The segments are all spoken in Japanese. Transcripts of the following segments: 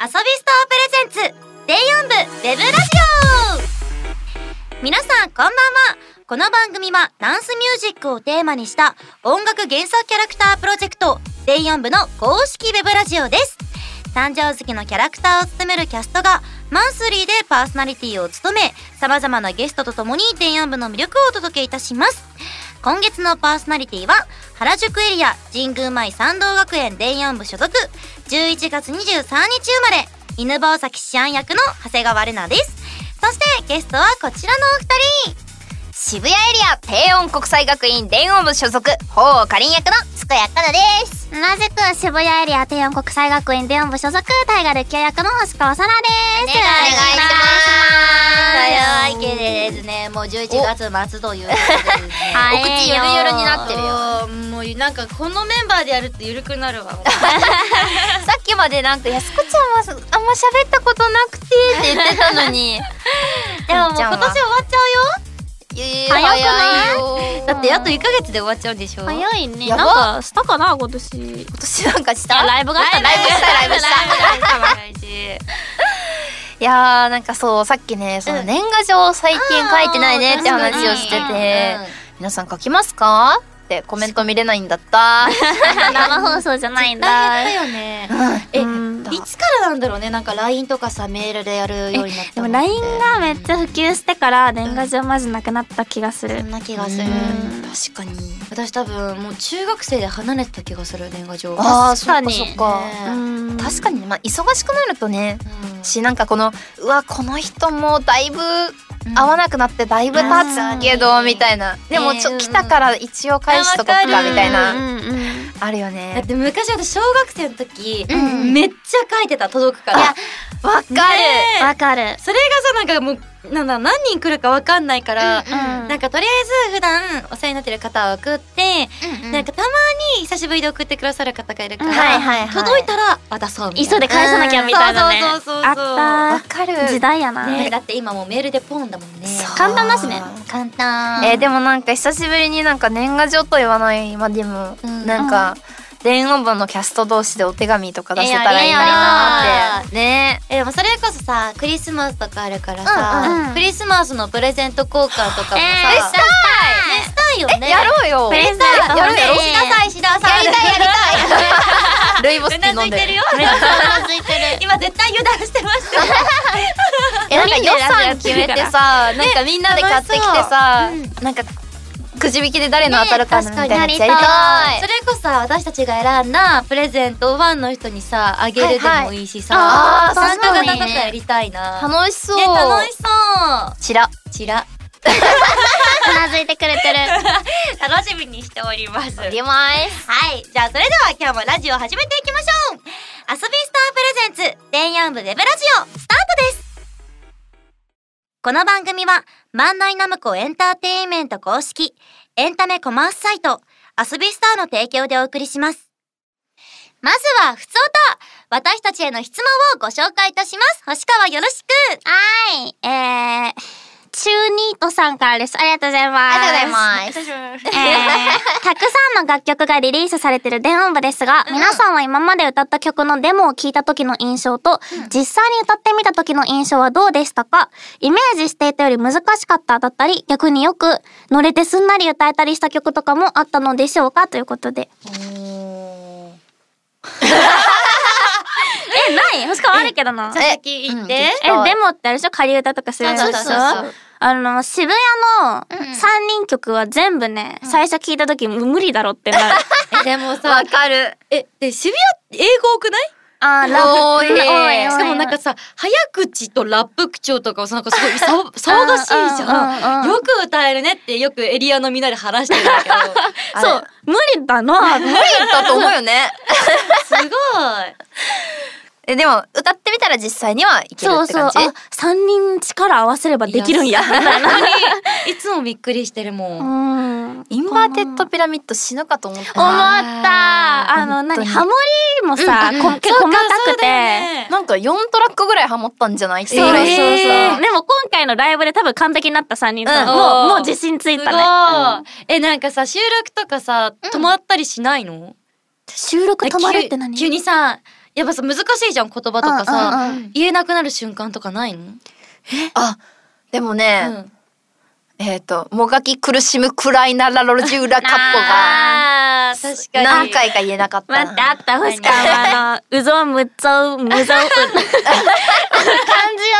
遊びストアプレゼンツ電音部ウェブラジオ。皆さんこんばんは。この番組はダンスミュージックをテーマにした音楽原作キャラクタープロジェクト電音部の公式ウェブラジオです。誕生月のキャラクターを務めるキャストがマンスリーでパーソナリティを務め様々なゲストと共に電音部の魅力をお届けいたします。今月のパーソナリティは原宿エリア神宮前参道学園電音部所属11月23日生まれ犬吠埼志安役の長谷川玲奈です。そしてゲストはこちらのお二人。渋谷エリア低音国際学院電音部所属法かりん役のつくやかなです。同じく渋谷エリア低音国際学院電音部所属大河ルキア役の星川さらです。お願いします。というわけでですねもう11月末というお口ゆるゆるになってるよ。よもうなんかこのメンバーでやるとゆるくなるわ。さっきまでなんかやすこちゃんはあんま喋ったことなくてって言ってたのに。でももう今年終わっちゃうよ早早くよ。だってあと1ヶ月で終わっちゃうんでしょ？早いね。なんかしたかな今年？今年なんかした？ライブがあったライブしたライブしたい。やーなんかそうさっきねその年賀状最近書いてないねって話をしてて皆さん書きますか？ってコメント見れないんだった。生放送じゃないん大だ変だよね。えうんいつからなんだろうね。なんか LINE とかさメールでやるようになったでも LINE がめっちゃ普及してから年賀状マジなくなった気がする。そんな気がする。うん。確かに。私多分もう中学生で離れてた気がする年賀状あーそっかそっか、うん。確かに。ねまあ忙しくなるとねうん。しなんかこのうわこの人もだいぶ会わなくなってだいぶ経つけどうんみたいな。でもちょね来たから一応返しとこっかみたいうんなうんうん。あるよだっねて昔私小学生の時、うんめっちゃ書いてた届くから。いやわかる、わかる。それがさなんかもうなんだ何人来るかわかんないから、うんなんかとりあえず普段お世話になってる方を送って、なんかたまに久しぶりで送ってくださる方がいるから、うん。はいはいはい。届いたら渡そうみたいな。急いで返さなきゃみたいなね。そうそうそうそかるた。時代やな。ね。だって今もうメールでポンだもんね。簡単だしね。簡単。えーでもなんか久しぶりになんか年賀状と言わないまでも、うん。なんか電音部のキャスト同士でお手紙とか出せたらいいなーって。ね。えでもそれこそさクリスマスとかあるからさ、うんうん。クリスマスのプレゼント交換とかもさ、えーねしたいよね。やろうよ。プレゼント。やろうやろう。欲しいしなさいしなさいやりたいやりたいルイボスティー飲んでよめっちゃう。なずいてる今絶対油断してましたえなんか予算決めてさなんかみんなで買ってきてさ、なんかくじ引きで誰の当たるかみたい。なやつやりたい。それこそさ私たちが選んだプレゼントをファンの人にさあげるでもいいしさ、はいはい。参加型とかやりたいな。楽しそう、ね楽しそう。ちらちらうなずいてくれてる。楽しみにしております。あります。はい。じゃあ、それでは今日もラジオを始めていきましょう。遊びスタープレゼンツ、電ヤンブウェブラジオ、スタートですこの番組は、マンナイナムコエンターテインメント公式、エンタメコマースサイト、遊びスターの提供でお送りします。まずは、ふつおた私たちへの質問をご紹介いたします。星川よろしくはいえー中ニートさんからです。ありがとうございます。ありがとうございます。えーたくさんの楽曲がリリースされてる電音部ですが、皆さんは今まで歌った曲のデモを聞いた時の印象と、実際に歌ってみた時の印象はどうでしたか？イメージしていたより難しかっただったり、逆によく乗れてすんなり歌えたりした曲とかもあったのでしょうか？ということで。え、ない？星川あるけどな。じゃあ先言って。ええ、デモってあれでしょ？仮歌とかするやつでしょ？そうそうそうそうあの、渋谷の三人曲は全部ね、最初聞いた時無理だろってなる。え でもさわ、かる。え、で、渋谷、英語多くない？あー、ラブ。多いしかもなんかさ早口とラップ口調とかさなんかすごいさ騒がしいじゃん。よく歌えるねってよくエリアのみんなで話してるんだけど。そう、無理だな。無理だと思うよね。すごいえでも歌ってみたら実際にはいけるそうそう。って感じあ、三人力合わせればできるんや。みたいいつもびっくりしてるも。うんん。 Inverted Pyramid 死ぬかと思った思なった。あの、何ハモリもさ、こ結構細かくて。なんか4トラックぐらいハモったんじゃない？そうそうそう。えーでも今回のライブで多分完璧になった3人と、うんもう、もう自信ついたね。すごい。え、なんかさ、収録とかさ、止まったりしないの？収録止まるって何？急急にさ、やっぱさ難しいじゃん言葉とかさ、うんうんうん言えなくなる瞬間とかないの、あでもね、うんえっ、ともがき苦しむくらいならロジュラカッポが確かに。何回か言えなかった。な待って、あった、星川は、あの、うぞむぞう、むぞう、漢字読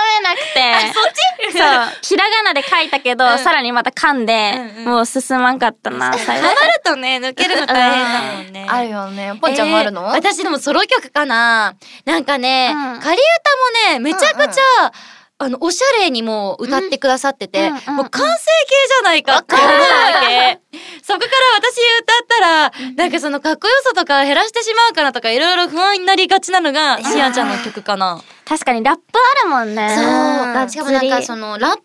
めなくて。そっち？そう。ひらがなで書いたけど、さらにまた噛んで、うんうん。もう進まんかったな、最後。ハ。マるとね抜けるの大変だもんね。あるよね。ぽんちゃんもあるの、えー私でもソロ曲かな。なんかね、うん。仮歌もねめちゃくちゃ、あのおしゃれにも歌ってくださってて、うんもう完成形じゃないかって思うわけそこから私歌ったら、なんかそのかっこよさとか減らしてしまうかなとかいろいろ不安になりがちなのがしあちゃんの曲かな。確かにラップあるもんね。そう。しかもなんかそのラップ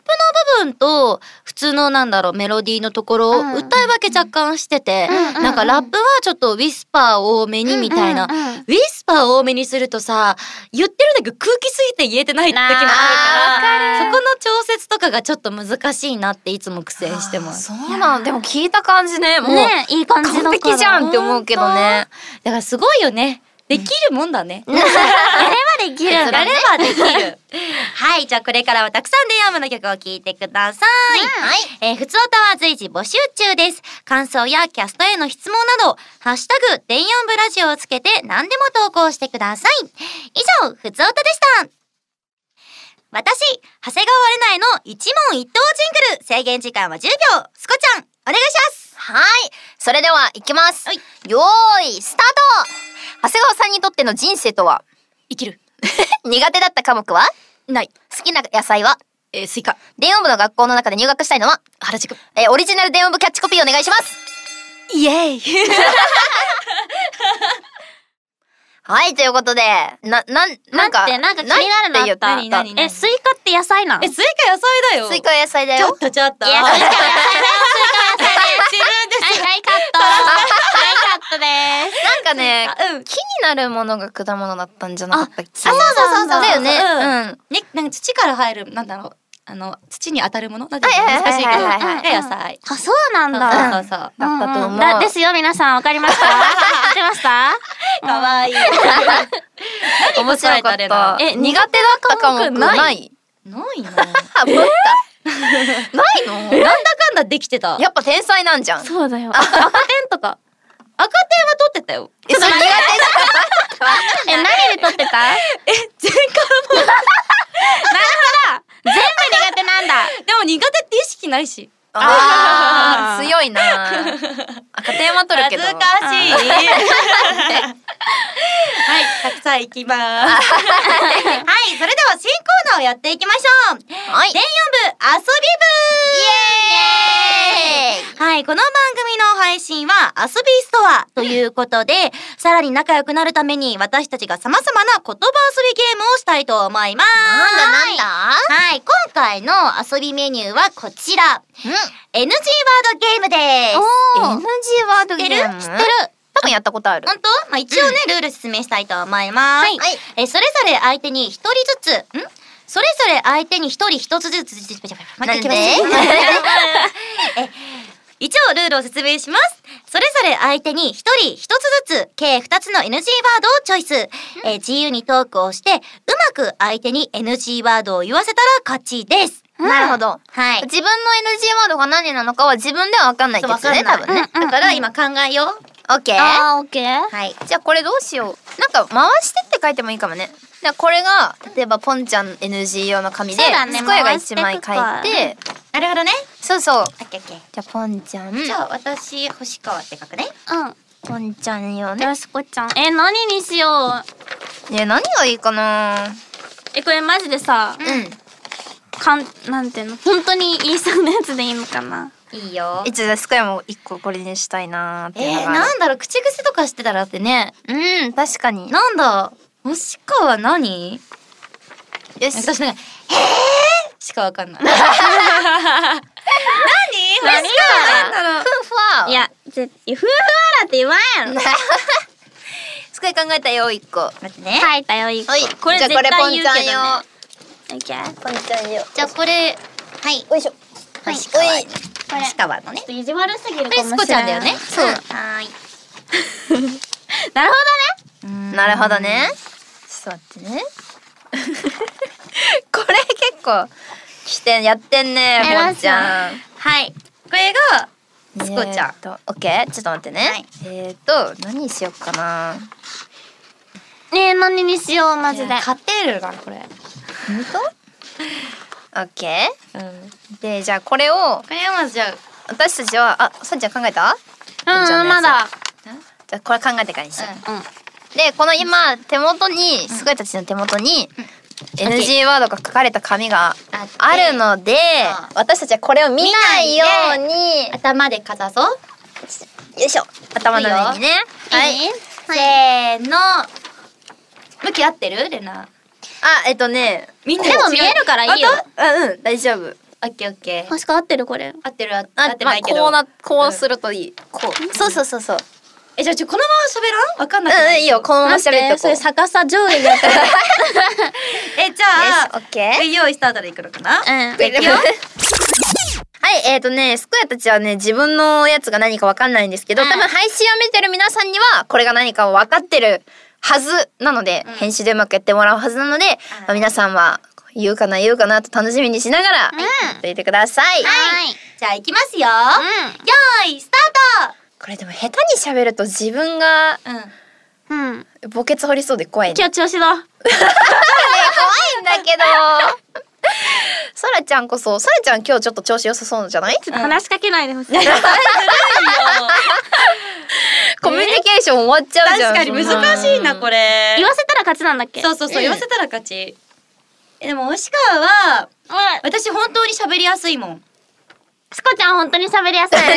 の部分と普通のなんだろうメロディーのところをうん歌い分け若干してて、なんかラップはちょっとウィスパー多めにみたいな。ウィスパー多めにするとさ、言ってだけど空気すぎて言えてない時もあるから、そこの調節とかがちょっと難しいなっていつも苦戦してます。そうなんでも聞いた感じねもうねいい感じだから。完璧じゃんって思うけどねだからすごいよね。できるもんだね。やればできる。やればできる。はい、じゃあこれからはたくさんデイアームの曲を聴いてください。はいえー、ふつおたは随時募集中です。感想やキャストへの質問など、ハッシュタグ、デイアンブラジオをつけて何でも投稿してください。以上、ふつおたでした。私、長谷川玲奈の一問一答ジングル、制限時間は10秒。スコちゃん、お願いします。はいそれでは行きます、はいよーいスタート長谷川さんにとっての人生とは？生きる。苦手だった科目は？ない。好きな野菜は？えー、スイカ。電音部の学校の中で入学したいのは？原宿。えーオリジナル電音部キャッチコピーお願いしますイエーイ。はい、ということで、な、なん、なんか、なんか気になるのあった。何何何？え、スイカって野菜なのえ、スイカ野菜だよ。スイカは野菜だよちょっ。とちょっと。いやスイカ野菜だよはい、はい、カット。はい、カットです。なんかね、うん。木になるものが果物だったんじゃなかったっけあそうそうそうそうだよね。うん。ね、なんか土から入る、なんだろう。あの、土に当たるものなんて難しいけど、野菜。あ、そうなんだ。そうそうそう。だったと思う。ですよ、皆さん。わかりました知ってましたかわいい。面白かった。え、苦手だった科目ないないない な。いの？なんだかんだできてた。やっぱ天才なんじゃん。そうだよ。赤点とか。赤点は取ってたよ。え、それ苦手じ え、何で取ってた？え、全科も。全部苦手なんだ。でも苦手って意識ないし。あー、強いな 赤点は取るけど。恥ずかしい。はい、たくさん行きます。はい、それでは新コーナーをやっていきましょう。はい。電4部遊び部はい、この番組の配信は遊びストアということで、さらに仲良くなるために私たちが様々な言葉遊びゲームをしたいと思います。なんだなんだ？はい、今回の遊びメニューはこちら。うん。NG ワードゲームです。NG ワード知ってる？ゲーム知ってる？多分やったことある。本当？まあ、一応ね、ルール説明したいと思います。はいはいえ、それぞれ相手に一人ずつ、ん？それぞれ相手に一人一つずつ、待ってなんで？え一応ルールを説明します。それぞれ相手に一人一つずつ、計二つの NG ワードをチョイス。え自由にトークをして、うまく相手に NG ワードを言わせたら勝ちです。なるほど。はい。自分の NG ワードが何なのかは自分では分かんないってやつね、多分ね。だから今考えよう。オッケー。あー、オッケー。はい。じゃあこれどうしよう。なんか回してって書いてもいいかもね。じゃあこれが、例えばポンちゃん NG 用の紙で、ねスコヤが1枚書いてて、なるほどね。そうそう。オッケーオッケー。じゃあポンちゃん。じゃあ私、星川って書くね。うん。ポンちゃん用ね。よしこちゃん。え、何にしよう。ね何がいいかなえ、これマジでさ、うん。かん、なんていうの？本当に言いそうなやつでいいのかな？いいよ。一応スコヤも1個これにしたいなーってえー。なんだろう、口癖とかしてたらってね。うん、確かに。なんだ、星川何？よし。私ね、へー？しかわかんない。何？星川なんだろう。ふふわいや、ぜ、ふふわらって言わんやろ。すごい考えたよ、1個。待ってね。書いたよ、一個。はい。これじゃあこれ絶対言うポンちゃんけどね。用。オッケー。ポンちゃん用。じゃあこれ、はい。よいしょ。はい。おいこれ星川のね。ちょっと意地悪すぎるこれスかもしれない。コちゃんだよね。そう。はーい。なるほなるほどね。と待ってね。これ結構来てやってんね偉そうほんちゃんはい。これがすこちゃんえーっとオッケーちょっと待ってね、はい。えーっと何にしよっかな。ねえ何にしようマジで。勝てるなこれ。本当？オッケうん。ーでじゃあこれをこれはまずじゃあ私たちはあさんちゃん考えた？うんまだ。じゃあこれ考えてからにしよう、うんでこの今手元にすごいたちの手元に NG ワードが書かれた紙があるのでうん。私たちはこれを見ないように頭でかざそう。よいしょ。頭の上にね。はい。せーの。向き合ってる？レナ。あえっとねみんなでも見えるからいいよ。あうん大丈夫。オッケーオッケー。確か合ってるこれ。合ってる合ってないけど。こうなこうするといい。こう。そうそうそうそうえじゃあちょこのまま喋らん？わかんなくないう。ん。いいよこのまま喋ってそれこう逆さ上下でやってるえじゃあオッケーえ用意スタートでいくのかなうん。いくよはい、えーとね、スクヤたちはね、自分のやつが何かわかん。ないん。ですけど、うん。多分配信を見てる皆さん。には、これが何かを分かってるはずなので、うん。編集でうまくやってもらうはずなので、まあ皆さん。は、言うかな言うかなと楽しみにしながら、やっていてください。はいじゃあいきますよう用意スタートこれでも下手に喋ると自分がうん。んうん墓穴掘りそうで怖いね。今日調子だ怖いんだけど。さらちゃんこそ、さらちゃん今日ちょっと調子良さそうじゃない？ちょっと話しかけないでほしい。コミュニケーション終わっちゃう確じゃん。かに難しいなこれ。言わせたら勝ちなんだっけ？そうそうそううん。言わせたら勝ち。えでも押川は私本当に喋りやすいもんスコちゃん本当に喋りやすいね。で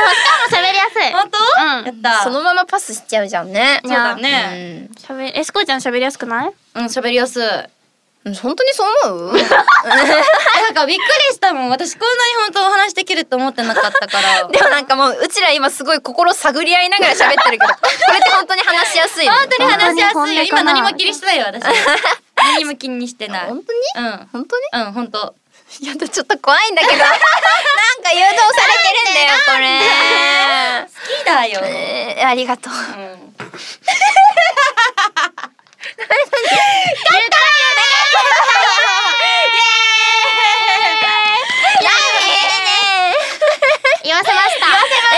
もスカも喋りやすい。本当？うん。やった。そのままパスしちゃうじゃんね。そうだね。うん。喋えスコちゃん喋りやすくない？うん喋りやすい。うん本当にそう思う？え なんかびっくりしたもん。私こんなに本当お話できるって思ってなかったから。でもなんかもううちら今すごい心探り合いながら喋ってるけどこれって本当に話しやすいの？本当に話しやすい。よ今何も気にしてないよ私何も気にしてない。本当に？うん。本当に？うん本当いやちょっと怖いんだけど。なんか誘導されてるんだよこれ。好きだよ、えーありがとう。うん。言わせました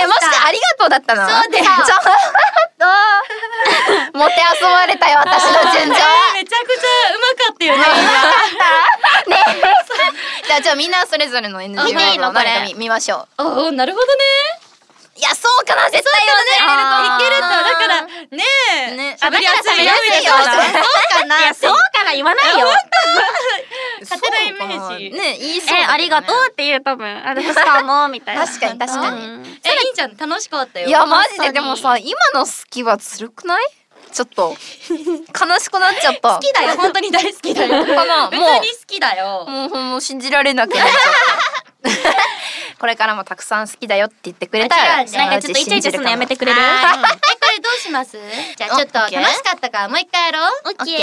え、もしかありがとうだったの？そうだよ。ちょっと。もてあそばれたよ、私の順調。めちゃくちゃうまかったよねじ ゃあ、じゃあみんなそれぞれの NG 見ていいのワードを何かこれ見見ましょう。おおなるほどね。いや、そうかな、絶対言わいけるとだからね。ねえ。ねだから喋りやすいよ。そうかな。そうから言わないよ。勝手なイメージ。ね、言いそう。えありがとうって言う多分あれスカもみたいな。確かに確かに。うん。えいいじゃん。楽しかったよ。いや、マジで、でもさ、今の好きはずるくない？ちょっと、悲しくなっちゃった。好きだよ。本当に大好きだよ。かな？普もう。通に好きだよ。もうもう信じられなくなっちゃった。これからもたくさん好きだよって言ってくれたら、なんかちょっとイチャイチャするのやめてくれる？はい。えこれどうします？じゃあちょっと楽しかったからもう一回やろう。オッケ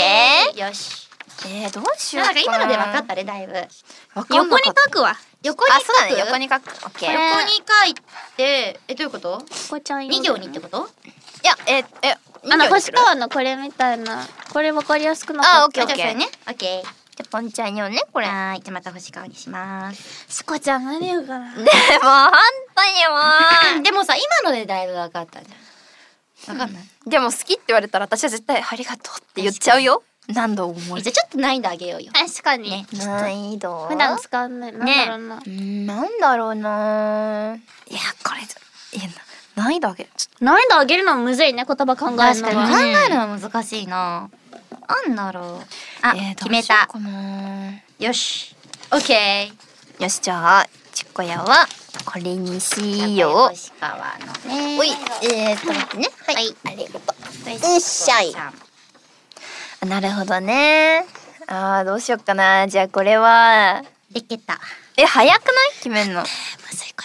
ー。よし。えー、どうしような。んか今ので分かたったねだいぶ。横に書くわ。横に書くあそうだね。横に書く。オッケー。いこれ横に書いてえどういうこと？こちゃん。二行にってこと？やええあの星川のこれみたいなこれ分かりやすくなかったあオッケーじゃあそれね。オッケー。じゃあポンちゃんよねこれ。はーい。じゃあまた星川にします。しこちゃん何言うかな？でも本当にも でもさ今のでだいぶ分かったじゃん。分かんない、うでも好きって言われたら私は絶対ありがとうって言っちゃうよ。何度思いじゃあちょっと難易度上げようよ。確かに、ね。難易度。普段使わない。なんだろうな、うん。なんだろうな。いやこれいやな難易度上げちょ難易度上げるのもむずいね言葉考えるのは。考えるのは難しいな。なんだろう。あ、えー決めた。よし。オッケー。よしじゃあちっこやはこれにしよう。星川のね。おいえー、っと待ってね。はい、ありがとうよっしゃいあなるほどね。あーどうしよっかな。じゃあこれは。できた。え早くない？決めんの。む ずいこ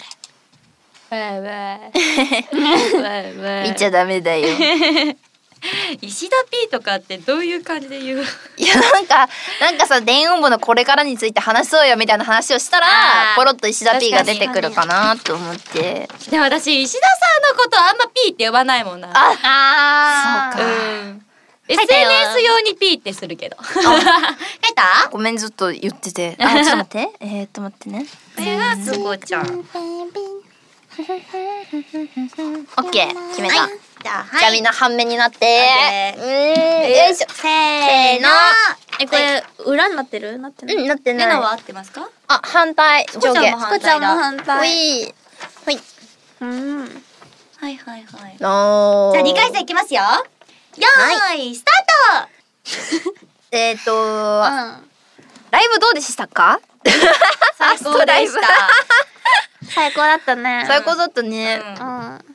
見ちゃダメだよ。れ 石田 P とかってどういう感じで言う？いやなんかなんかさ電音部のこれからについて話そうよみたいな話をしたらポロッと石田 P が出てくるかなと思って。でも私石田さんのことあんま P って呼ばないもんな。ああそうか。うん。SNS 用にピーってするけど。書いた？ごめんずっと言ってて。あちょっと待って。えー、っと待ってね。これはすごちゃん。オッケー決めた、じゃあ、はい。じゃあみんな半面になって。うー。ん。よいしょ。せーの。の。えこれ裏になってる？なってない？うんなってない。レナは合ってますか？あ反対。こちゃんも上下。反対ほい。うん。はいはいはい。じゃあ2回戦いきますよ。よーい、スタート。えーっとうん。ライブどうでしたか？最高でした。最高だったね。最高だったね、うん。うん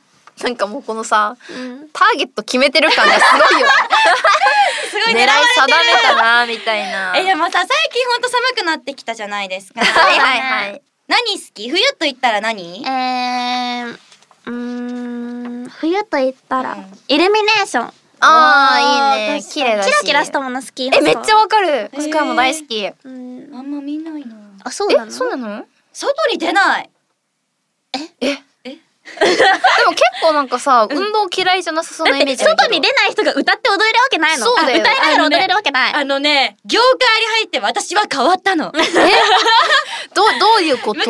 なんかもうこのさうん。ターゲット決めてる感がすごいよ。すごい狙い狙われて定める。たなみたいな。え、でもさ、最近ほんと寒くなってきたじゃないですか。はいはいはい。何好き？冬と言ったら何？えーうーん冬と言ったら、うん。イルミネーション。あーいいね。綺麗だし。キラキラしたもの好きえめっちゃわかる。へー。コスカも大好き。えうん。あんま見ないな。あそうなの？そうなの？外に出ない。え？え？でも結構なんかさ運動嫌いじゃなさそうなイメージだけど。外に出ない人が歌って踊れるわけないの。そうだよ。あ歌いながら踊れるわけない、あのね、業界に入って私は変わったの。昔 どうどういうこと？は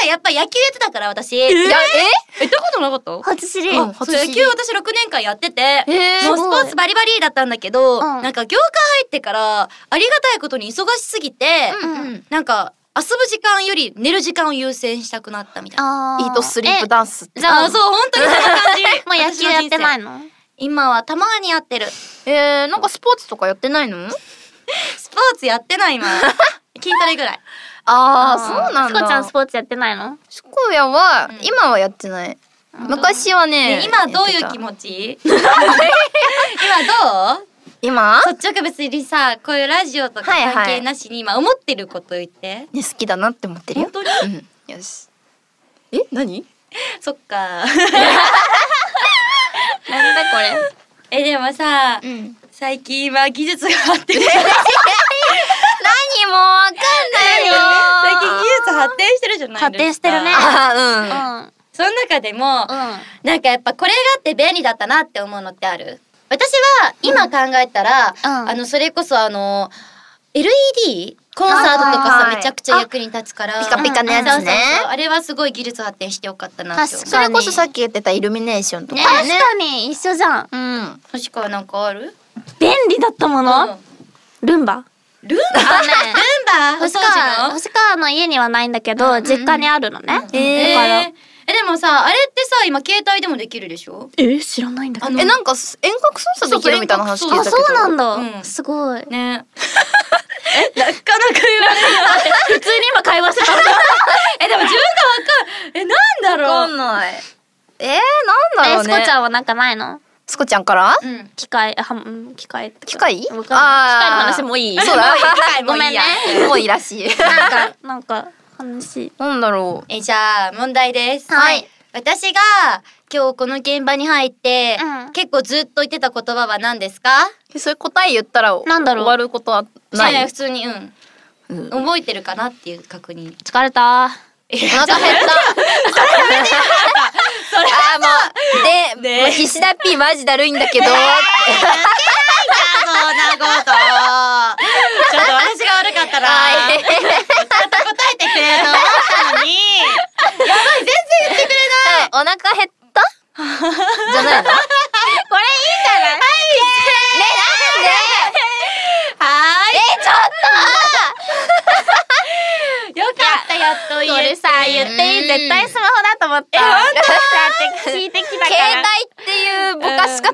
さ、やっぱ野球やってたから私。いやえ、行ったことなかった？初知り、うんそう野球私6年間やってて、ええもうスポーツバリバリだったんだけど、うん。なんか業界入ってからありがたいことに忙しすぎて、うんうん。なんか遊ぶ時間より寝る時間を優先したくなったみたいな。あイートスリープダンスってじゃああ、そう、本当にそんな感じ。もう野球やってないの？の今はたまにやってる。えー、なんかスポーツとかやってないの？スポーツやってない今。筋トレぐらい。ああそうなんだ。スコちゃんスポーツやってないの？スコヤは、うん。今はやってない。昔はねね今どういう気持持ち？今どう？今？率直別にさ、こういうラジオとか関係なしに今思ってること言って。ね好きだなって思ってるよ。本当に？うん。よし。え何？そっか。なんだこれ？え、でもさ、うん。最近は技術が発展。してる。何もわかんないよ。最近技術発展してるじゃないですか。発展してるね。あうん。ーうん。その中でも、うん。なんかやっぱこれがあって便利だったなって思うのってある？私は今考えたら、うん。あのそれこそあの LED コンサートとかさ、めちゃくちゃ役に立つから。ピカピカのやつね。あれはすごい技術発展してよかったなってそれこそさっき言ってたイルミネーションとか確ねかに。一緒じゃん。うん。確かなんかある？便利だったもの、ルンバ？ルンバ？ルンバ？お 星掃川除の？星川の家にはないんだけど、うん実家にあるのね、えだから。ーえでもさあれってさ今携帯でもできるでしょ？え知らないんだあのえなんか遠隔操作できるみたいな話聞いたあけど。そうなん。だ、うんすごい。ね。えなかなか言われない。普通に今会話してた えでも自分がわかる。えなんだろう？わかんない。えー、なんだろえうね。スコちゃんはなんかないの？スコちゃんから？うん機械あはん機械機械？機械の話もいい。そうだ。もういいや。もういいらしい。なんかなんか話なんだろえじゃあ問題です。はい。私が今日この現場に入って、うん。結構ずっと言ってた言葉は何ですか？うそういう答え言ったらなんだろう。終わることはない？やや普通にうん。うん。覚えてるかなっていう確認。疲れた。えお腹減った。あーもう、で、ね。もう石田 P マジだるいんだけど、そんなことちょっと私が悪かったなったのにやばい全然言ってくれない。お腹減った？じゃないの？これいいんじゃない？はい。ね、なんではーいえ、ちょっよかったやっと言えて。これさ言っていい絶対スマホだと思った。だって聞いてきたとから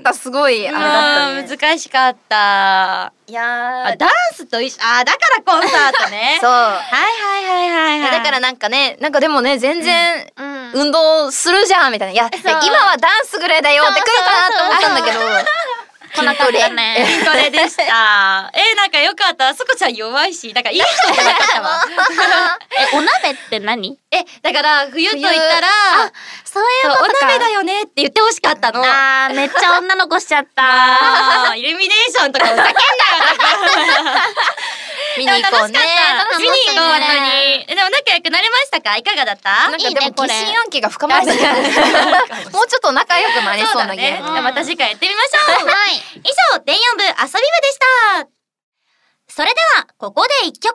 かすごいあれだったうんね。難しかった。いやダンスと一緒あだからコンサートね。そう。はいはいはいはいはい。だからなんかね、なんかでもね、全然、うん運動するじゃんみたいな。いや、今はダンスぐらいだよってくるかなと思ったんだけど、来なかったね 筋トレでした。えなんかよかった。そこちゃん弱いし、なんかいい人じゃなかったわ。えお鍋って何？え、だから冬と言ったら、そういうことか鍋だよねって言ってほしかったの。あーめっちゃ女の子しちゃったあーイルミネーションとかふざけんなよとか。見に行こうね。楽しかった見に行こう、本当に。でも仲良くなれましたか？いかがだった？なんかでも疑心暗鬼が深まりすぎる もうちょっと仲良くなれそうなゲーム。また次回やってみましょう。はい。以上、電4部遊び部でした。それでは、ここで一曲。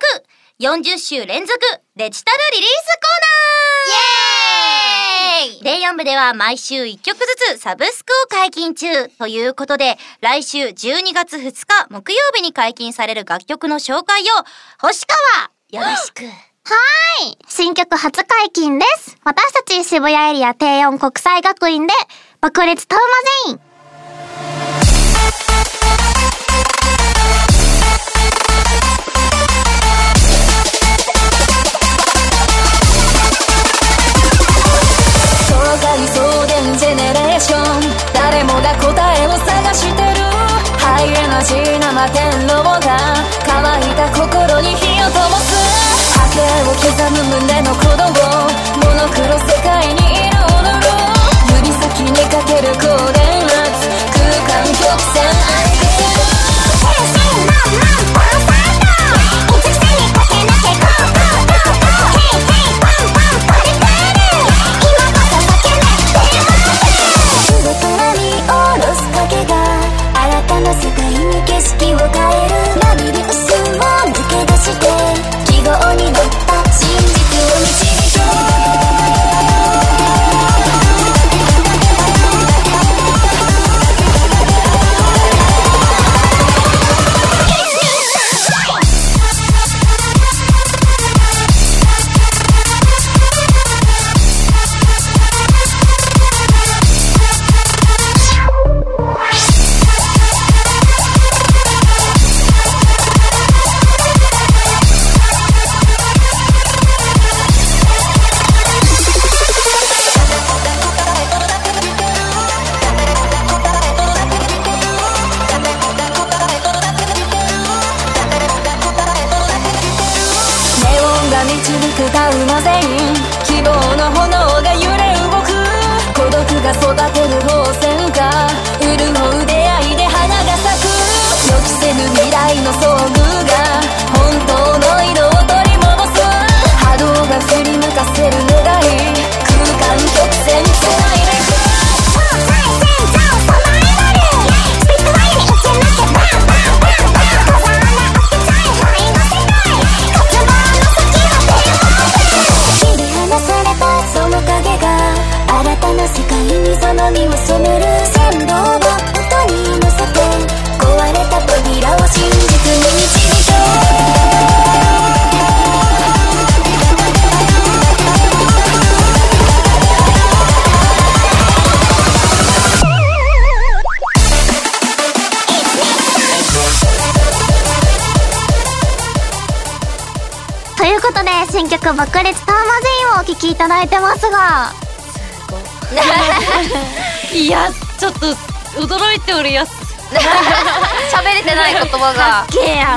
40週連続デジタルリリースコーナーイエーイ電4部では毎週1曲ずつサブスクを解禁中ということで、来週12月2日木曜日に解禁される楽曲の紹介を、星川よろしく。はい。新曲初解禁です。私たち渋谷エリア低音国際学院で爆裂タウマゼイン。摩天楼が乾いた心に火を灯す。波形を刻む胸の鼓動モノクロ世界に色を塗る。指先にかけるコーデで、新曲爆裂タウマゼインをお聴きいただいてますが、いや、ちょっと驚いておるやつ。喋れてない言葉が。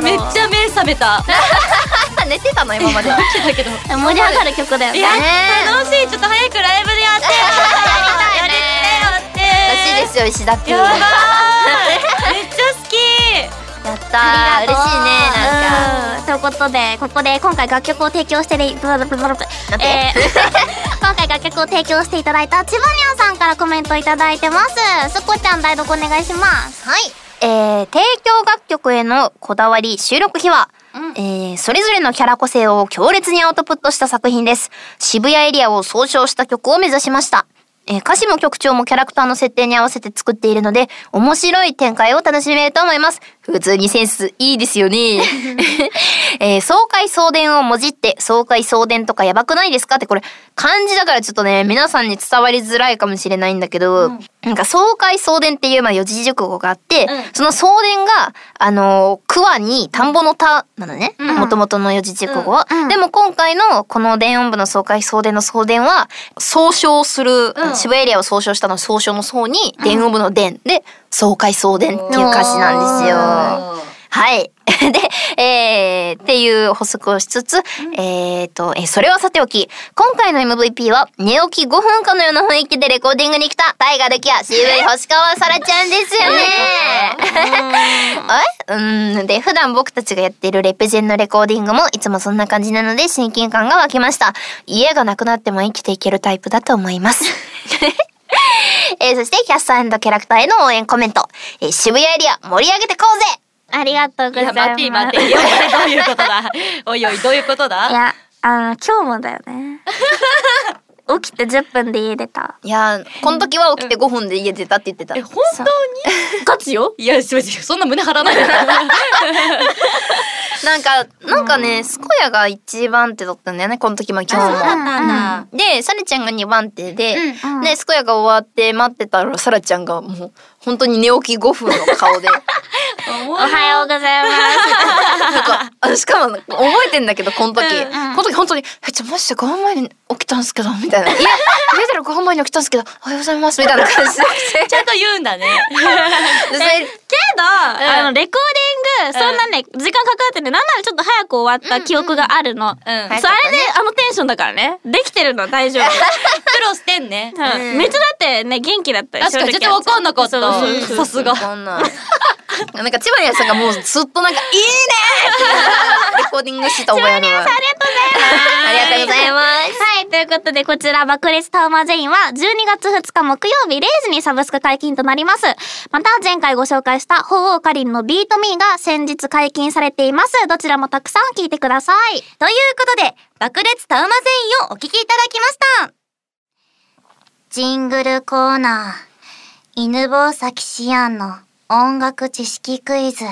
めっちゃ目覚めた。寝てたの今まで。だけど。盛り上がる曲だよね。いや、楽しい。ちょっと早くライブでやってよ。やりてよらしいですよ、石田く。めっちゃ好き。たー。嬉しいね、なんか。うんということで、ここで今回楽曲を提供してえー 今回楽曲を提供していただいた千葉にゃんさんからコメントいただいてます。すこちゃん代読お願いします。はい。えー、提供楽曲へのこだわり収録秘話。うんえー、それぞれのキャラ個性を強烈にアウトプットした作品です。渋谷エリアを総称した曲を目指しました。えー歌詞も曲調もキャラクターの設定に合わせて作っているので、面白い展開を楽しめると思います。普通にセンスいいですよね。えー爽快送電をもじって、爽快送電とかやばくないですかってこれ、漢字だからちょっとね、皆さんに伝わりづらいかもしれないんだけど、なんか爽快送電っていうまあ四字熟語があって、うんその送電が、あのー、桑に田んぼの田なのね。もともとの四字熟語は。うんでも今回のこの電音部の爽快送電の送電は、総称する、うん渋谷エリアを総称したの総称の総に、電音部の電で、爽快送電っていう歌詞なんですよ。はい。で、えー、っていう補足をしつつ、えーと、えーそれはさておき、今回の MVP は、寝起き5分間のような雰囲気でレコーディングに来た、タイガルキア、渋い星川さらちゃんですよね。えうん。で、普段僕たちがやっているレペゼンのレコーディングもいつもそんな感じなので親近感が湧きました。家がなくなっても生きていけるタイプだと思います。えーそして、キャストキャラクターへの応援コメント。えー渋谷エリア盛り上げてこうぜありがとうございます。待って待ってどういうことだ？おいおいどういうことだ？いや、あの、今日もだよね。起きて10分で家出た。いやー、この時は起きて5分で家出たって言ってた。え本当に？勝つよ？いや正直そんな胸張らないで なんか、なんかね、スコヤが一番手だったんだよね、この時も今日も。んで、サラちゃんが2番手で、うんで、スコヤが終わって待ってたら、サラちゃんがもう、本当に寝起き5分の顔で。おはようございます。なんか、あしかも、覚えてんだけど、この時。うんうんこの時本当に、え、ちょ、マジで5分前に起きたんすけど、みたいな。いや、家出る5分前に起きたんすけど、おはようございます、みたいな感じで。ちゃんと言うんだね。けど、あの、レコーディング、そんなね、時間かかってね、なんならちょっと早く終わった記憶があるの。うん。それで、あのテンションだからね。できてるの、大丈夫。苦労してんね。うん。めっちゃだってね、元気だったよ確かに全然わかんなかったさすが。こんなん。なんか千葉屋さんがもうずっとなんか、いいねってレコーディングしてた覚えあるわ。ありがとうありがとうございます。はい、ということで、こちら、爆裂タウマジェインは、12月2日木曜日0時にサブスク解禁となります。また、前回ご紹介した、鳳凰かりんのビートミーが先日解禁されています。どちらもたくさん聞いてください。ということで爆裂タウマ全員をお聞きいただきましたジングルコーナー犬吠埼シアンの音楽知識クイズ。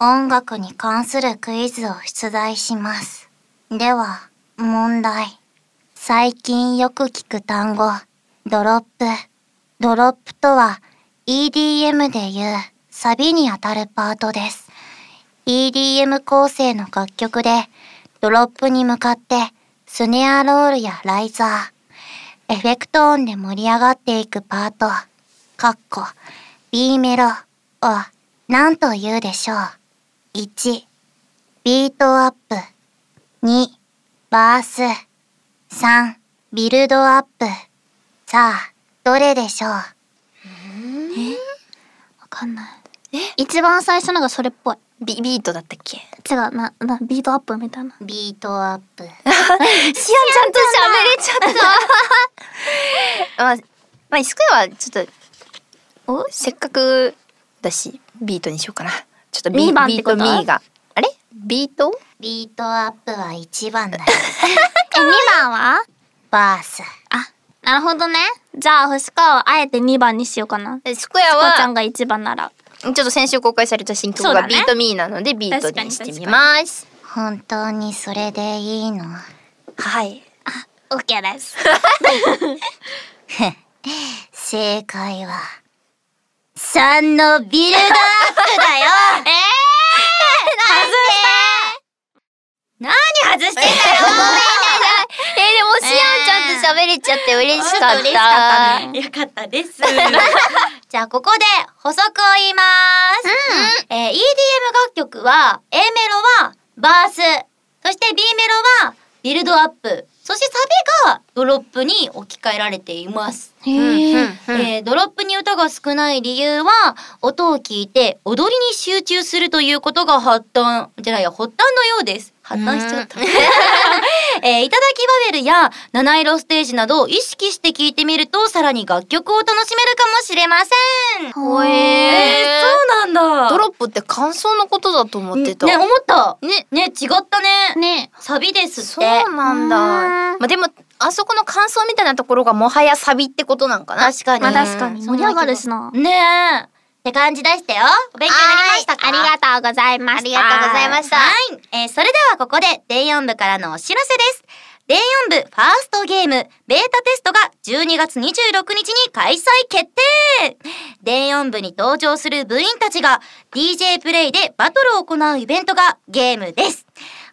音楽に関するクイズを出題します。では問題。最近よく聞く単語。ドロップ。ドロップとは EDM でいうサビにあたるパートです。EDM 構成の楽曲でドロップに向かってスネアロールやライザー、エフェクト音で盛り上がっていくパート、カッコ、B メロを何と言うでしょう。1、ビートアップ。2、バース。3、ビルドアップ。さあ、どれでしょう？わかんない。一番最初のがそれっぽい。ビビートだったっけ？違う、な、な、ビートアップみたいな。ビートアップ。シアンちゃんと喋れちゃった。まあ、まあ、スクエアはちょっと、おせっかくだし、ビートにしようかな。ちょっとビミーバンっビーてこと？トミーが。あれ？ビート？ビートアップは1番だよ。え、2番は？バース。あ、なるほどね。じゃあ、星川はあえて2番にしようかな。でスクエアは、ちゃんが1番なら。ちょっと先週公開された新曲がビートミーなので、ビートにしてみます。本当にそれでいいの？はい。オッケーです。正解は、3のビルドアップだよ。え何外してんだよ。えー、でもシアンちゃんと喋れちゃって嬉しかった。嬉しかった。ねよかったです。じゃあここで補足を言います。えー EDM 楽曲は A メロはバース、そして B メロはビルドアップ、そしてサビがドロップに置き換えられています。へえードロップに歌が少ない理由は音を聞いて踊りに集中するということが発端じゃないや発端のようです発端しちゃった、えーいただきバベルや七色ステージなどを意識して聞いてみるとさらに楽曲を楽しめるかもしれません。ほへえー。そうなんだ。ドロップって感想のことだと思ってた。ね思った。ね。ね違ったね。ね。サビですそって。うなんだ。うん。まあでも、あそこの感想みたいなところがもはやサビってことなんかな。確かに、まあ確かに。盛り上がるしな。ねえって感じでしたよお勉強になりましたか？ありがとうございました。ありがとうございましたはい。えーそれではここで、電音部からのお知らせです。電音部ファーストゲーム、ベータテストが12月26日に開催決定電音部に登場する部員たちが DJ プレイでバトルを行うイベントがゲームです。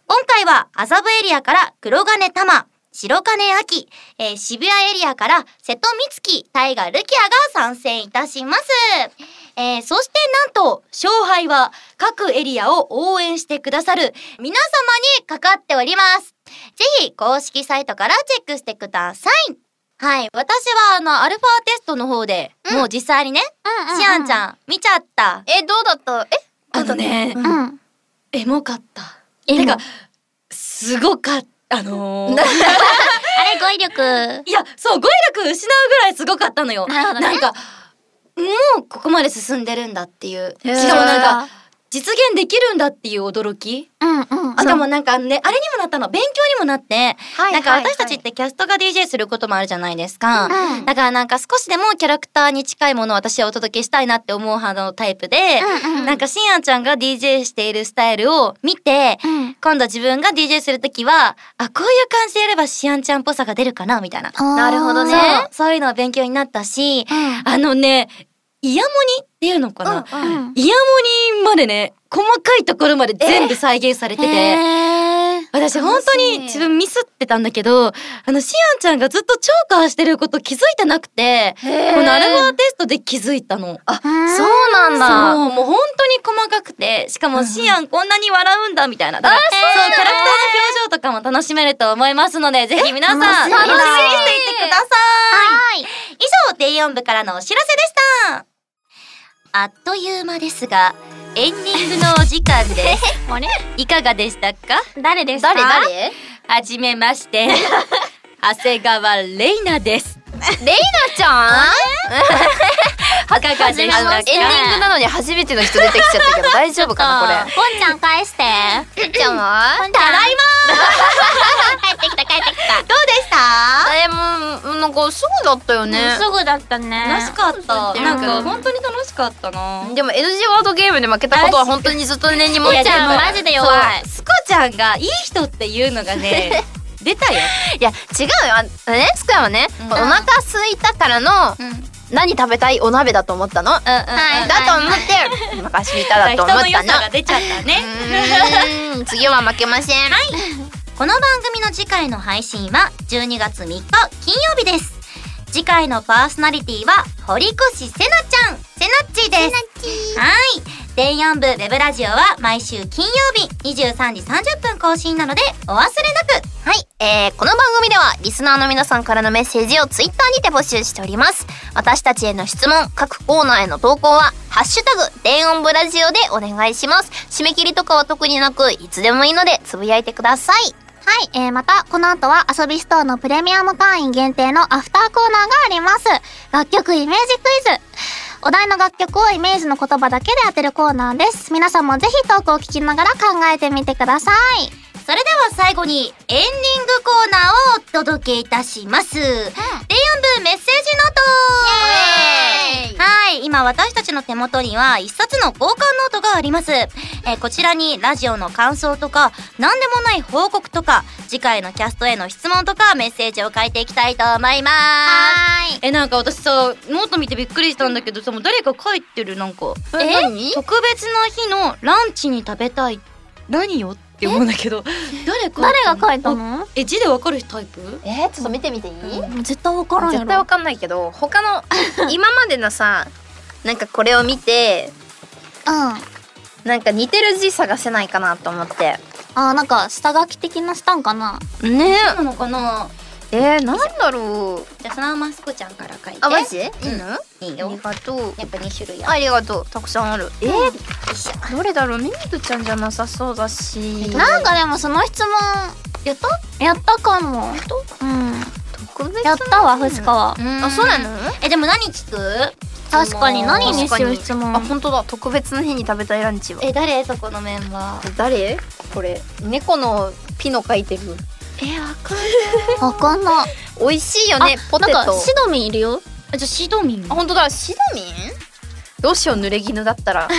今回は麻布エリアから黒金玉、白金秋、えー渋谷エリアから瀬戸美月、タイガルキアが参戦いたします。えーそしてなんと、勝敗は各エリアを応援してくださる皆様にかかっております。ぜひ公式サイトからチェックしてください。はい。私はあの、アルファテストの方で、もう実際にね、シアンちゃん見ちゃった。え、どうだった？え？あのね、うん。うん。エモかった。てか、すごかった。あのー、あれ、語彙力。いや、そう、語彙力失うぐらいすごかったのよ。なねんか、もうここまで進んでるんだっていう。しかもなんか、実現できるんだっていう驚き？うんうん。しかもなんかね、あれにもなったの、勉強にもなって、はいなんか私たちってキャストが DJ することもあるじゃないですか。うんだからなんか少しでもキャラクターに近いものを私はお届けしたいなって思う派のタイプで、うんうんなんかしんやんちゃんが DJ しているスタイルを見て、うん今度自分が DJ するときは、あ、こういう感じでやればしあんちゃんっぽさが出るかなみたいな。なるほどねそう、そういうのは勉強になったし、うんあのね、イヤモニっていうのかな、うんうんイヤモニまでね、細かいところまで全部再現されてて、へー私本当に自分ミスってたんだけど、あの、シアンちゃんがずっとチョーカーしてること気づいてなくて、このアルファテストで気づいたの。あ、うんそうなんだ。そう、もう本当に細かくて、しかもシアンこんなに笑うんだみたいな。そう、キャラクターの表情とかも楽しめると思いますので、ぜひ皆さん、楽しみにしていってください。はい。以上、低音部からのお知らせでした。あっという間ですが、エンディングのお時間です。いかがでしたか？誰ですか？誰？誰？はじめまして。長谷川レイナです。レイナちゃん？いかかあのエンディングなのに初めての人出てきちゃったけど大丈夫かなこポンちゃん返して。れ。レイちゃんは？ポンちゃん。ただい 帰ってきた帰ってきた。どうでした？え、もう、なんかすぐだったよね。すぐだったね。楽しかった。うんなんか本当に楽しかったな。でも NG ワードゲームで負けたことは本当にずっと根に持っちゃんたマジで弱いスコちゃんがいい人っていうのがね、出たよ。いや違うよあのねスクヤはね、うんお腹空いたからのうん。何食べたいお鍋だと思ったの、うんうん。はいだと思ってお腹空いただと人思ったのが出ちゃったね。うーん次は負けません、この番組の次回の配信は12月3日金曜日です。次回のパーソナリティは堀越せなちゃん、せなっちです。はい。電4部ウェブラジオは毎週金曜日23時30分更新なのでお忘れなく。はい、えー、この番組ではリスナーの皆さんからのメッセージをツイッターにて募集しております私たちへの質問各コーナーへの投稿は「ハッシュタグ電音ブラジオ」でお願いします締め切りとかは特になくいつでもいいのでつぶやいてくださいはい、えー、また、この後は遊びストアのプレミアム会員限定のアフターコーナーがあります。楽曲イメージクイズ。お題の楽曲をイメージの言葉だけで当てるコーナーです。皆さんもぜひトークを聞きながら考えてみてください。それでは最後にエンディングコーナーをお届けいたします。電4部メッセージノートはい、今私たちの手元には一冊の交換ノートがあります。えーこちらにラジオの感想とか、何でもない報告とか、次回のキャストへの質問とかメッセージを書いていきたいと思います。はえ、なんか私さ、ノート見てびっくりしたんだけどさ、もう誰か書いてるなんか。え？何？特別な日のランチに食べたい。何よ？って思うんだけど、誰誰が書いたあの？え、字でわかるタイプ？えー、ちょっと見てみていい、もう絶対わからんやろ。絶対わかんないけど他の 今までのさなんかこれを見てうん。なんか似てる字探せないかなと思って。あー、なんか、下書き的なしたんかな？ね。なのかな？えー、なんだろう。じゃあそのままスコちゃんから書いて。あマジ？いいうん。のいいありよ。がとう。やっぱ2種類ありがとう。たくさんある。えー、どれだろう？ミミクちゃんじゃなさそうだし。なんかでもその質問、やった？やったかも。うん。特別やったわ、藤川。あそうなの？え、でも何聞く？確かに何にしよう質あ問。本当だ。特別な日に食べたいランチは。え、誰？そこのメンバー。誰？これ。猫のピノ描いてるえ、わかんわかんない。美味しいよねポテトなんか、シドミンいるよ。あ、じゃあシドミンあ。本当だシドミンどうしよう濡れ衣だったら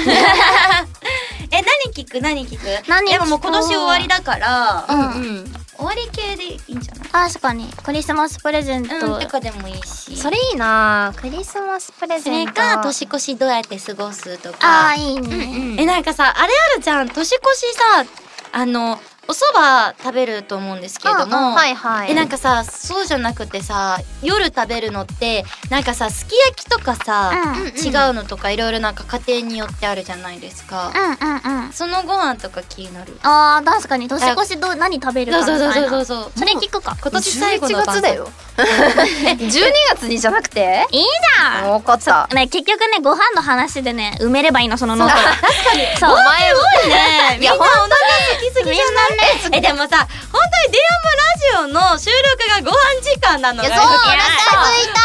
え、何聞く？何聞く？何？聞こうでももう今年終わりだから、うんん終わり系でいいんじゃない？確かに。クリスマスプレゼンうん、ト。とかでもいいし。それいいなクリスマスプレそゼントれか、年越しどうやって過ごすとか。ああ、いいね。え、なんかさ、あれあるじゃん。年越しさ、あの、お蕎麦食べると思うんですけれども、はいはい。えなんかさそうじゃなくてさ夜食べるのってなんかさすき焼きとかさ、うん違うのとかいろいろなんか家庭によってあるじゃないですか、うんうんうん。そのご飯とか気になる？あー確かに年越しどう何食べるかみたいな。そうそうそうそうそれ聞くか今年最後の11月だよ12月にじゃなくていいじゃん分かったね結局ねご飯の話でね埋めればいいのそのノート確かにそうお前ねみんなお腹空きすぎじゃない えでもさ本当にデアムラジオの収録がご飯時間なのがいやそうお腹すいた。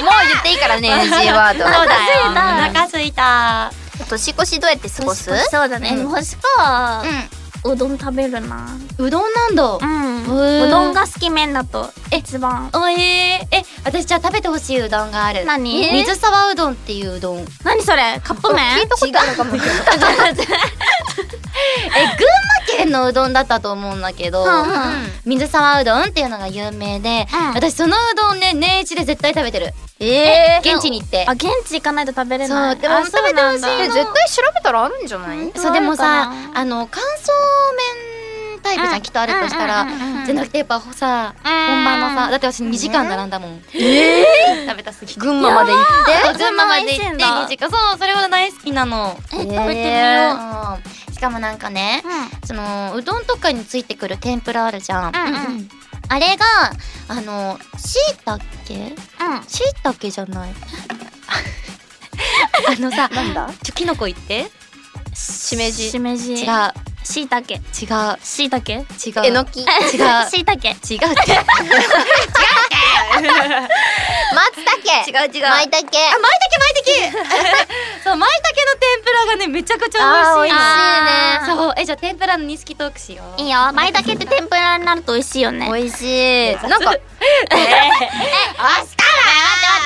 もう言っていいからね NG ワード。おお腹腹すいた。年越しどうやって過ごす？そうだね、うん。もしか、うどん食べるな。うどんなんだ。うん。うどんが好き麺だと一番。おえー、え私じゃあ食べてほしいうどんがある。何？え水沢うどんっていううどん。え群何それ？カップ麺？聞いたことあるかも。しれない馬県のうどんだったと思うんだけど、うんうん水沢うどんっていうのが有名で、うん。私そのうどんね年一で絶対食べてる。え現地に行って。あ現地行かないと食べれない。そうでもあ食べてほしい絶対調べたらあるんじゃない？そうでもさあの乾燥麺タイプじゃん、うん。きっとあるとしたら、じゃなくてやっぱさうん。本場のさだって私2時間並んだもん、え食べたすぎて。群馬まで行って群馬まで行ってそんな美味しいんだ。2時間。そうそれは大好きなの。え食べてみよう、かもなんかねそのうどんとかについてくる天ぷらあるじゃん、うんうん。あれがあのしいたけうん。しいたけじゃない。あのさなんだ？ちょキノコ言って。しめじ。しめじ。違うしいたけ違う。しいたけ違う。えのき。違う。しいたけ違うって。松茸。違う違う。舞茸。あ、舞茸舞茸。そう、舞茸の天ぷらがね、めちゃくちゃ美味しい美味しいね。そう、え、じゃあ天ぷらのニスキトークしよう。いいよ。舞茸って天ぷらになると美味しいよね。美味しい。なんか待って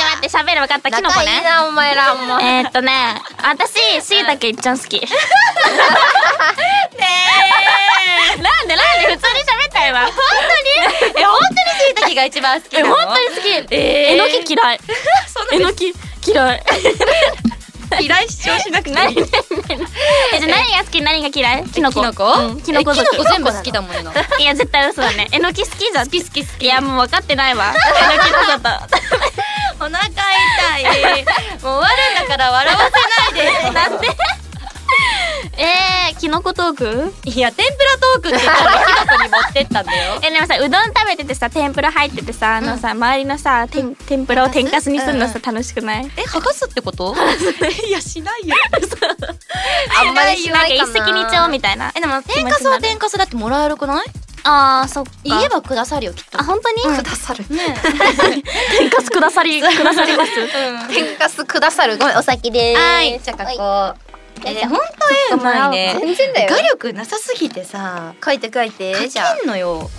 待って喋る分かった。キノコね。仲いいなお前らもえーっとね私しいたけいっちゃん好き ねえ。なんでなんで普通に喋ったよ今。本え、本当に椎茸が一番好きなの？本当に好き。えー。えのき嫌い。えのき嫌い。嫌い主張しなくていい。何えじゃあ何が好き？何が嫌い？キノコ。キノコ？うん。キノコキノコ全部好きだもんよ。好いや絶対嘘だね。えのき好きじゃん。き好き好き。いやもう分かってないわ。えのきのこと。お腹痛い。もう終わるんだから笑わせないで。なんで？えー、キノコトーク？いや、天ぷらトークって言ったらキノコに持ってったんだよ。えでもさうどん食べててさ天ぷら入っててさあのさ、周りのさ天天ぷらを天かすにするのさ、楽しくない？え、剥がすってこと？いや、しないよ。あんまりしないかな。石二鳥みたいな。え、でも、天かすは天かすだってもらえるくない？あーそっか。言えばくださるよ、きっと。あ本当に、くださる。ね 天かすくださりくださります。天かすくださる。ごめんお先でーす。はい、じゃあこう。え、ね、ほんと絵うまいね。全然だよ。画力なさすぎてさ、書いて書いて。描じゃあけんのよ。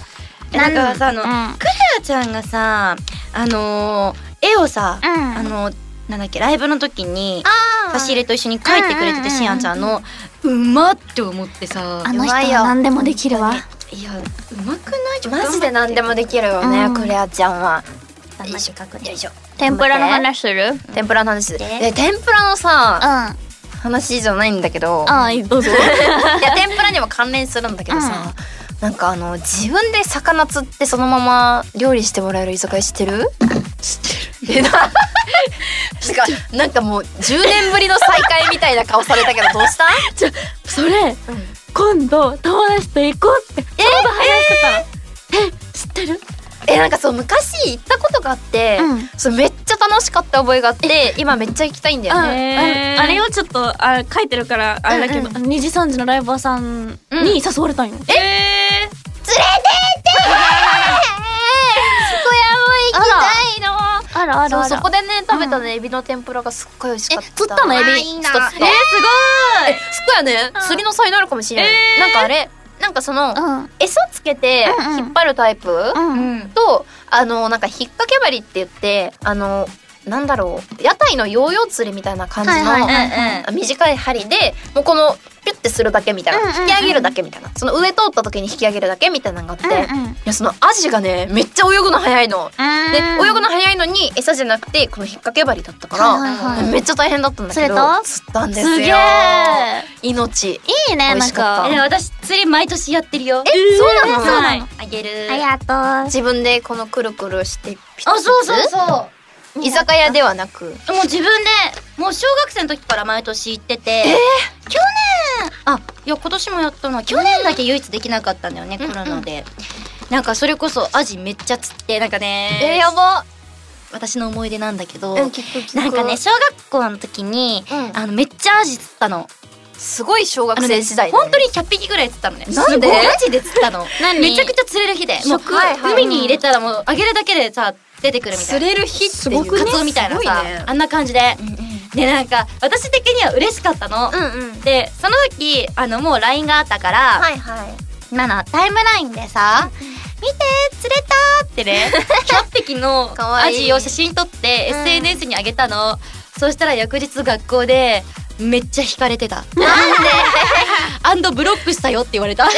えだからさ、あの、うん。クレアちゃんがさ、あのー絵をさ、うん。あの、なんだっけ、ライブの時に、あ差し入れと一緒に描いてくれてて、うんあんちゃんの、うまって思ってさ、あの人うまいよ。は何でもできるわ。いや、うまくない？マジで何でもできるよね、うんクレアちゃんは。天ぷらの話する？天ぷらの話でで天ぷらのさうん話じゃないんだけど。あーどうぞ。いや天ぷらにも関連するんだけどさ、なんかあの自分で魚釣ってそのまま料理してもらえる居酒屋知ってる？知ってる。えな なんかなんかもう10年ぶりの再会みたいな顔されたけどどうした？ちょそれ、今度友達と行こうってちょうど話してた。のえ知ってる？えなんかそう昔行ったことがあって、うん。そうめっちゃ楽しかった覚えがあって今めっちゃ行きたいんだよあねああれをちょっっとあ書いてるからあれだけど、うん。2時3時のライバーさんに誘われたんよ、え 行きたいの。あらあらあら。そうそこでね食べたね、エビの天ぷらがすっごい美味しかった。え釣ったのエビ？えー、すごい。すっごいよね。釣りの才能あるかもしれない、えー。なんかあれなんかその、うん餌つけて引っ張るタイプ、うんん。とあのなんか引っ掛け針って言ってあのなんだろう屋台のヨーヨー釣りみたいな感じの、短い針でもうこのピュッてするだけみたいな、うんうんうん。引き上げるだけみたいな。その上通った時に引き上げるだけみたいなのがあって、うんうん。いやそのアジがねめっちゃ泳ぐの早いの。でうん。泳ぐの早いのに餌じゃなくてこの引っ掛け針だったから、はいはいはいめっちゃ大変だったんだけど釣ったんですよ。す命。いいねなんかった。か。え私釣り毎年やってるよ。えそうなの。はい。あげる。ありがとう。自分でこのくるくるしてあそうそうそう居酒屋ではなく。もう自分でもう小学生の時から毎年行ってて、去年あいや今年もやったのは去年だけ唯一できなかったんだよね、コロナで。なんかそれこそアジめっちゃ釣ってなんかねえー、やば。私の思い出なんだけど、うんなんかね小学校の時に、うん。あのめっちゃアジ釣ったの。すごい小学生時代だね。本当に100匹ぐらい釣ったのね。なんで？すごいマジで釣ったの。何？めちゃくちゃ釣れる日で。海に入れたらもうあげるだけでさ出てくるみたいな。釣れる日っていうカツオみたいなさ、ねあんな感じで、でなんか私的には嬉しかったの、うんうん。でその時あのもう LINE があったから、はいはい。今のタイムラインでさ「見て釣れた!」ってね 100匹のアジを写真撮ってうん。SNS に上げたの、そうしたら翌日学校でめっちゃ惹かれてた。なんで？アンドブロックしたよって言われた。ブ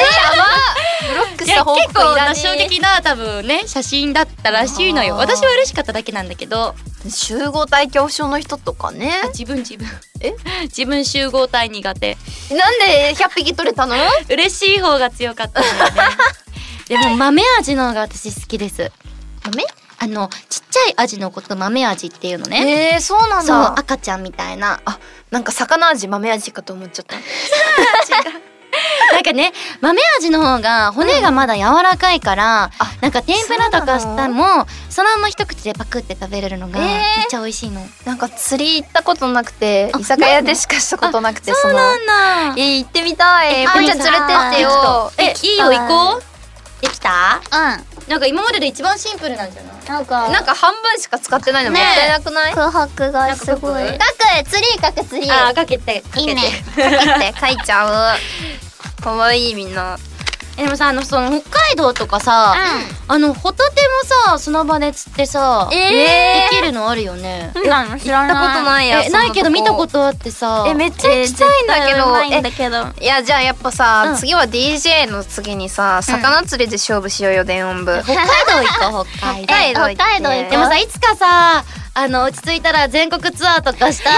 ロックした報結構告いらねな衝撃な多分ね写真だったらしいのよ。私は嬉しかっただけなんだけど。集合体恐怖症の人とかね。自分自分。え？自分集合体苦手。なんで100匹取れたの？嬉しい方が強かったんだよね。でも豆味の方が私好きです。豆？あのちっちゃいアジのこと豆味っていうのね、えー、そうなんだ。赤ちゃんみたいな。あなんか魚味豆味かと思っちゃった。なんかね豆味の方が骨がまだ柔らかいから、あなんか天ぷらとかしたもその？まま一口でパクって食べれるのがえー。めっちゃ美味しいの、なんか釣り行ったことなくてあ居酒屋でしかしたことなくてそうなんだ。えー行ってみたい。えぽんちゃん連れてってよ。えいいよ行こうできた？うなんか今までで一番シンプルなんじゃない？んなんか。なんか半分しか使ってないのもね。ったいなくない、空白がすごい。なんかく釣りかく釣りあーかけてかけて。いいね。って書いちゃう。かわいいみんな。えでもさあのその北海道とかさ、あのホタテもさその場で釣ってさ、えできるのあるよね。うんなの知ら行ったことないやえないけど見たこととあってさ。えめっちゃ行きたいんだけど、ないんだけど。えいやじゃあやっぱさ、うん。次は DJ の次にさ魚釣りで勝負しようよ電音部、北海道行こう北海道。北海道行こうでもさいつかさあの落ち着いたら全国ツアーとかしたい。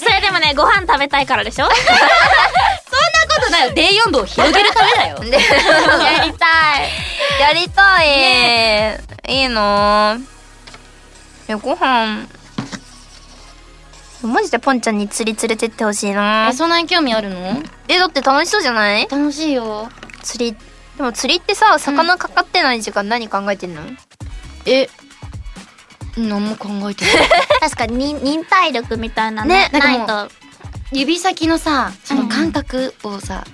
それでもねご飯食べたいからでしょ？そんなことないよ。D4 部を広げるためだよ。でやりたい。やりたい、いいの。えご飯。マジでポンちゃんに釣り連れてってほしいな。えそんなに興味あるの？えだって楽しそうじゃない？楽しいよ。釣り。でも釣りってさ魚かかってない時間何考えてんの、え何も考えてない。確かに忍耐力みたいなねねないと。指先のさその感覚をさ、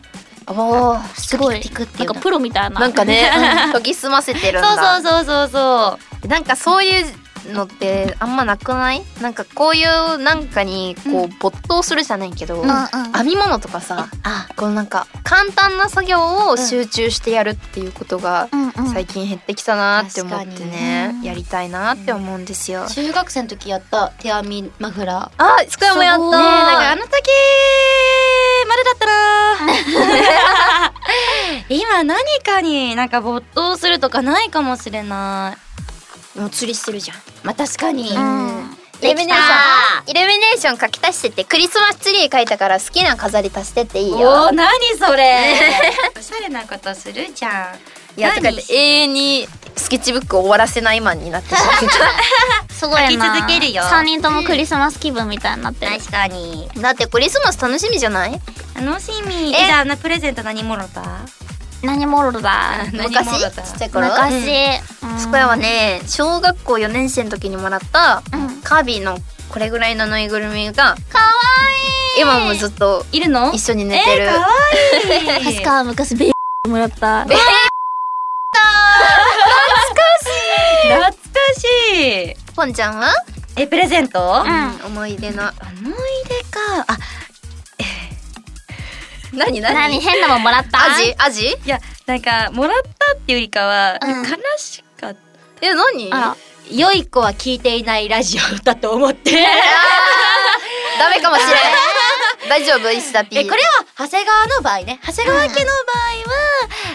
おーすごいピクってい。うのなんかプロみたいな。なんかね、う ん研ぎ澄ませてるんそうだそうそうそうそう。なんかそういうのってあんまなくない？なんかこういうなんかにこう没頭するじゃないけど、うんうん編み物とかさあこのなんか簡単な作業を集中してやるっていうことが最近減ってきたなって思ってねにやりたいなって思うんですよ。中学生の時やった手編みマフラー。あ、スクヤもやった。ねえなんかあの時まだだったな。今何かになんか没頭するとかないかもしれないもう釣りしてるじゃん。まあ確かに、うん。イルミネーション、イルミネーション書き足してってクリスマスツリー書いたから好きな飾り足してっていいおよー。何それ。おしゃれなことする？じゃんいや、とかって永遠にスケッチブックを終わらせないマンになってしまった。すごいな続けるよ。3人ともクリスマス気分みたいになってる。確かに。だってクリスマス楽しみじゃない？楽しみ。え？えじゃあなプレゼント何もろた？何もろだ。何昔？ちっちゃい頃？昔、うん。スクヤはね。小学校4年生の時にもらったうん。カービィのこれぐらいのぬいぐるみがかわ今もずっといるの一緒に寝てる、えー、かわいい。い い確か昔ベーもらった。ベ懐かしい。ポンちゃんは、えプレゼント、うん思い出の。思い出か。あ何何？何？変なもんもらった？アジアジいやなんかもらったっていうよりかは、うん。悲しかった。え何？良い子は聞いていないラジオだと思って。ダメかもしれない。大丈夫？石田 P。えこれは長谷川の場合ね。長谷川家の場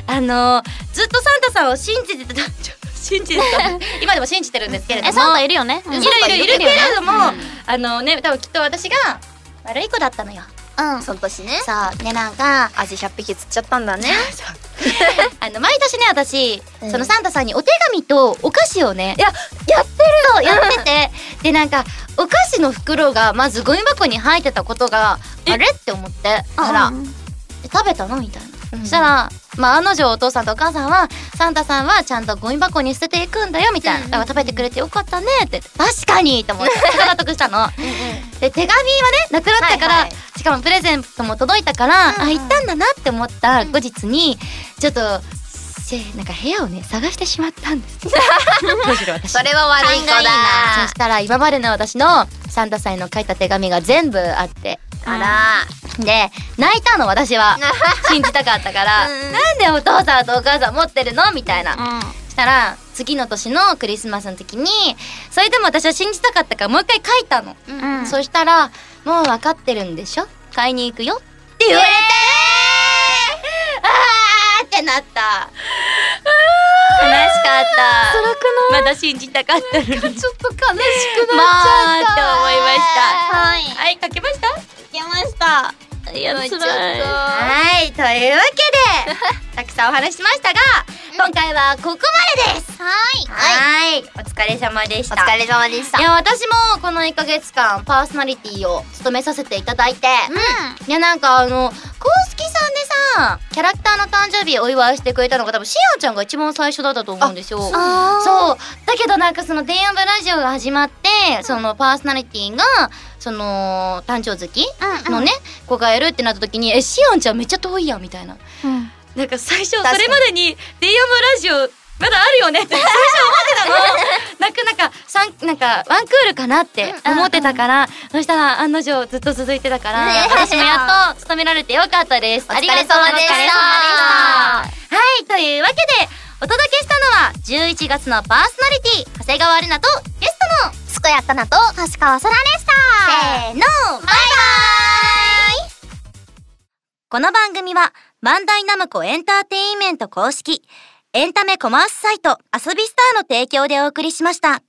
合は、あのずっとサンタさんを信じてた。信じてた。今でも信じてるんですけれども。えサンタいるよねいるいるいるけれども、あのね多分きっと私が悪い子だったのようん。その年ね。そうねなんか味100匹釣っちゃったんだね。あの毎年ね私、うん。そのサンタさんにお手紙とお菓子をねややってる。のやってて。でなんかお菓子の袋がまずゴミ箱に入ってたことがあれ？って思って。あら。う食べたの？みたいな、そしたらまあ案の定お父さんとお母さんはサンタさんはちゃんとゴミ箱に捨てていくんだよみたいな、だから食べてくれてよかったねって。確かにと思って。納得したので手紙はねなくなったから、はいはい。しかもプレゼントも届いたから、あ行ったんだなって思った後日にちょっとせなんか部屋をね探してしまったんです。それは悪い子だ。そしたら今までの私のサンタさんへの書いた手紙が全部あってあら。で泣いたの私は。信じたかったから、うんなんでお父さんとお母さん持ってるの？みたいな、うん。したら次の年のクリスマスの時にそれでも私は信じたかったからもう一回書いたの、うん。そしたら「もう分かってるんでしょ？買いに行くよ」って言われて、あーってなった。悲しかった。辛くない？まだ信じたかったのに。ちょっと悲しくなっちゃった。まあって思いました。はい。はい書けました？出ました。いや泣い。ちゃっ辛いたはい、というわけで、たくさんお話ししましたが、今回はここまでです。はい。はい、お疲れ様でした。お疲れ様でした。い。や、私もこの1ヶ月間パーソナリティを務めさせていただいて、いや、なんかあの、公式さんでさ、キャラクターの誕生日お祝いしてくれたのが多分、しおちゃんが一番最初だったと思うんですよ。あそう。だけどなんかその、電音部ラジオが始まって、そのパーソナリティが、その、誕生月うんのね、子がやるってなった時に、え、しおんちゃんめっちゃ遠いやん、みたいな。うん。なんか最初、それまでに、電音部ラジオ、まだあるよねって 最初思ってたの。なんか、なんか、三なんか、ワンクールかなって思ってたから、そしたら案の定ずっと続いてたから、ね。私もやっと務められてよかったです。ありがとう様でした。お疲れ様でした。はい、というわけで、お届けしたのは、11月のパーソナリティ、長谷川玲奈と、ゲストの、健やかなと、橋川さらでしたせーの、バイバイこの番組は、バンダイナムコエンターテインメント公式、エンタメコマースサイト、遊びスターの提供でお送りしました。